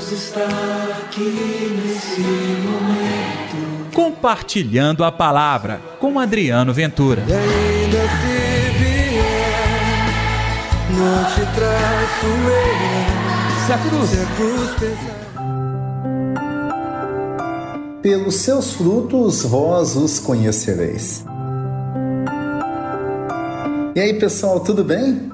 Deus está aqui nesse momento. Compartilhando a palavra com Adriano Ventura. E ainda se vier, não te traço. Se a cruz, Se a cruz pesar. Pelos seus frutos vós os conhecereis. E aí, pessoal, tudo bem?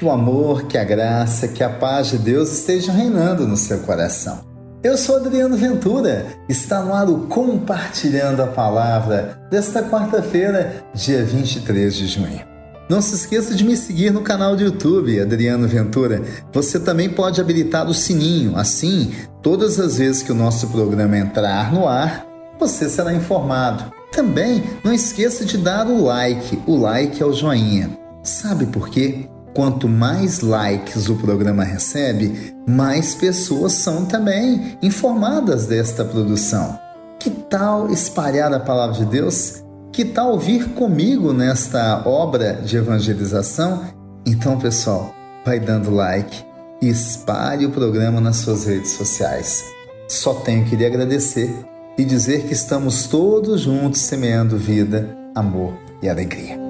Que o amor, que a graça, que a paz de Deus estejam reinando no seu coração. Eu sou Adriano Ventura, está no ar o Compartilhando a Palavra desta quarta-feira, dia 23 de junho. Não se esqueça de me seguir no canal do YouTube, Adriano Ventura. Você também pode habilitar o sininho, assim, todas as vezes que o nosso programa entrar no ar, você será informado. Também não esqueça de dar o like, o like é o joinha. Sabe por quê? Quanto mais likes o programa recebe, mais pessoas são também informadas desta produção. Que tal espalhar a palavra de Deus? Que tal vir comigo nesta obra de evangelização? Então, pessoal, vai dando like e espalhe o programa nas suas redes sociais. Só tenho que lhe agradecer e dizer que estamos todos juntos semeando vida, amor e alegria.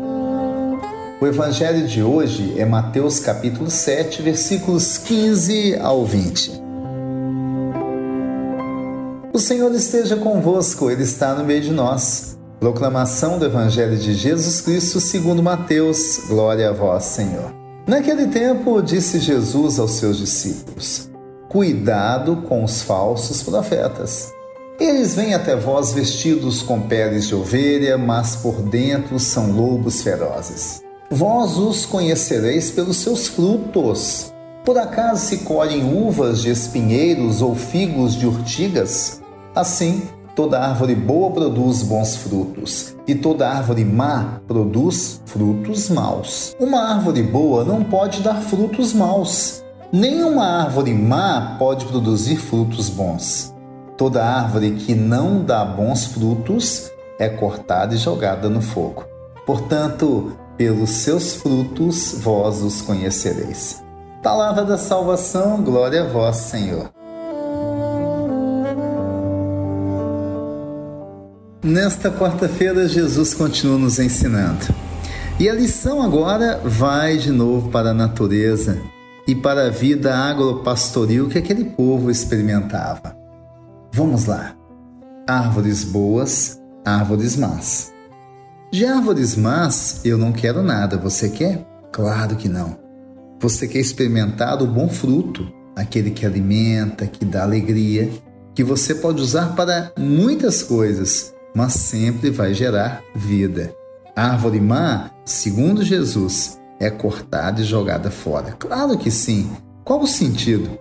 O evangelho de hoje é Mateus capítulo 7, versículos 15 ao 20. O Senhor esteja convosco, ele está no meio de nós. Proclamação do evangelho de Jesus Cristo, segundo Mateus. Glória a vós, Senhor. Naquele tempo, disse Jesus aos seus discípulos: Cuidado com os falsos profetas. Eles vêm até vós vestidos com peles de ovelha, mas por dentro são lobos ferozes. Vós os conhecereis pelos seus frutos. Por acaso se colhem uvas de espinheiros ou figos de urtigas? Assim, toda árvore boa produz bons frutos, e toda árvore má produz frutos maus. Uma árvore boa não pode dar frutos maus, nem uma árvore má pode produzir frutos bons. Toda árvore que não dá bons frutos é cortada e jogada no fogo. Portanto, pelos seus frutos vós os conhecereis. Palavra da salvação, glória a vós, Senhor. Nesta quarta-feira, Jesus continua nos ensinando. E a lição agora vai de novo para a natureza e para a vida agropastoril que aquele povo experimentava. Vamos lá. Árvores boas, árvores más. De árvores más eu não quero nada, você quer? Claro que não. Você quer experimentar o bom fruto, aquele que alimenta, que dá alegria, que você pode usar para muitas coisas, mas sempre vai gerar vida. Árvore má, segundo Jesus, é cortada e jogada fora. Claro que sim. Qual o sentido?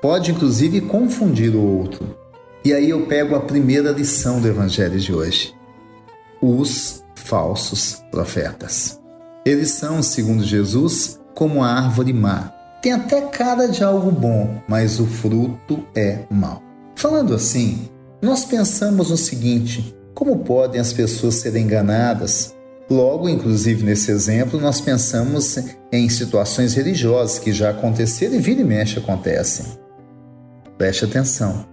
Pode inclusive confundir o outro. E aí eu pego a primeira lição do evangelho de hoje. Os falsos profetas. Eles são, segundo Jesus, como a árvore má. Tem até cara de algo bom, mas o fruto é mau. Falando assim, nós pensamos no seguinte: como podem as pessoas serem enganadas? Logo, inclusive nesse exemplo, nós pensamos em situações religiosas que já aconteceram e vira e mexe acontecem. Preste atenção.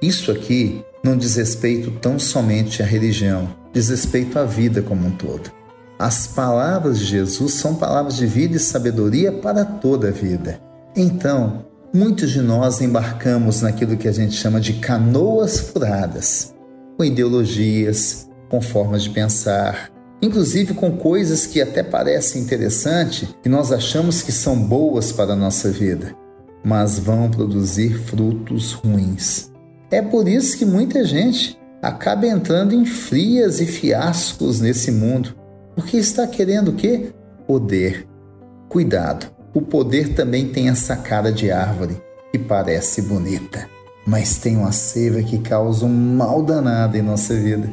Isso aqui não diz respeito tão somente à religião, diz respeito à vida como um todo. As palavras de Jesus são palavras de vida e sabedoria para toda a vida. Então, muitos de nós embarcamos naquilo que a gente chama de canoas furadas, com ideologias, com formas de pensar, inclusive com coisas que até parecem interessantes e nós achamos que são boas para a nossa vida, mas vão produzir frutos ruins. É por isso que muita gente acaba entrando em frias e fiascos nesse mundo, porque está querendo o quê? Poder. Cuidado, o poder também tem essa cara de árvore que parece bonita, mas tem uma seiva que causa um mal danado em nossa vida.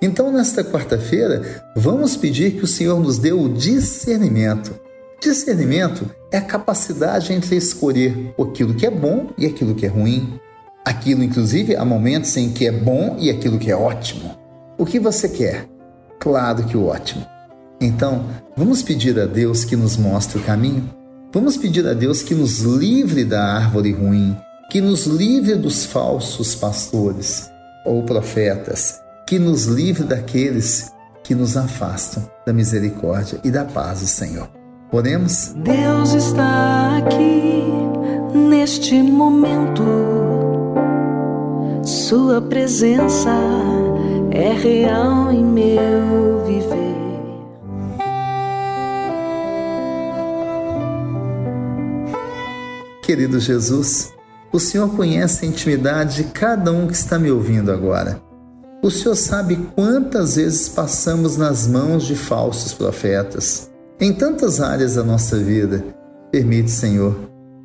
Então, nesta quarta-feira, vamos pedir que o Senhor nos dê o discernimento. Discernimento é a capacidade entre escolher aquilo que é bom e aquilo que é ruim, Aquilo, inclusive, há momentos em que é bom e aquilo que é ótimo. O que você quer? Claro que o ótimo. Então, vamos pedir a Deus que nos mostre o caminho? Vamos pedir a Deus que nos livre da árvore ruim que nos livre dos falsos pastores ou profetas, que nos livre daqueles que nos afastam da misericórdia e da paz do Senhor. Oremos? Deus está aqui neste momento. Sua presença é real em meu viver. Querido Jesus, o Senhor conhece a intimidade de cada um que está me ouvindo agora. O Senhor sabe quantas vezes passamos nas mãos de falsos profetas em tantas áreas da nossa vida. Permite, Senhor,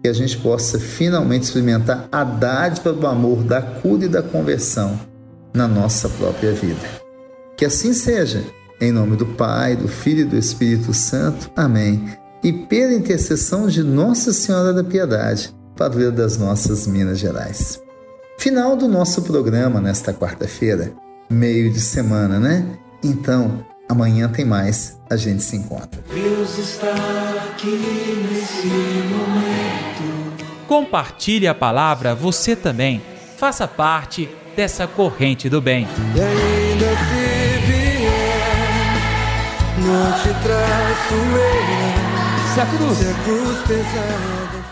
que a gente possa finalmente experimentar a dádiva do amor, da cura e da conversão na nossa própria vida. Que assim seja. Em nome do Pai, do Filho e do Espírito Santo. Amém. E pela intercessão de Nossa Senhora da Piedade, padroeira das nossas Minas Gerais. Final do nosso programa nesta quarta-feira, meio de semana, né? Então, amanhã tem mais, a gente se encontra. Deus está aqui nesse momento. Compartilhe a palavra você também. Faça parte dessa corrente do bem. E ainda se vier, não te traço eu. Se a cruz Se a cruz pesada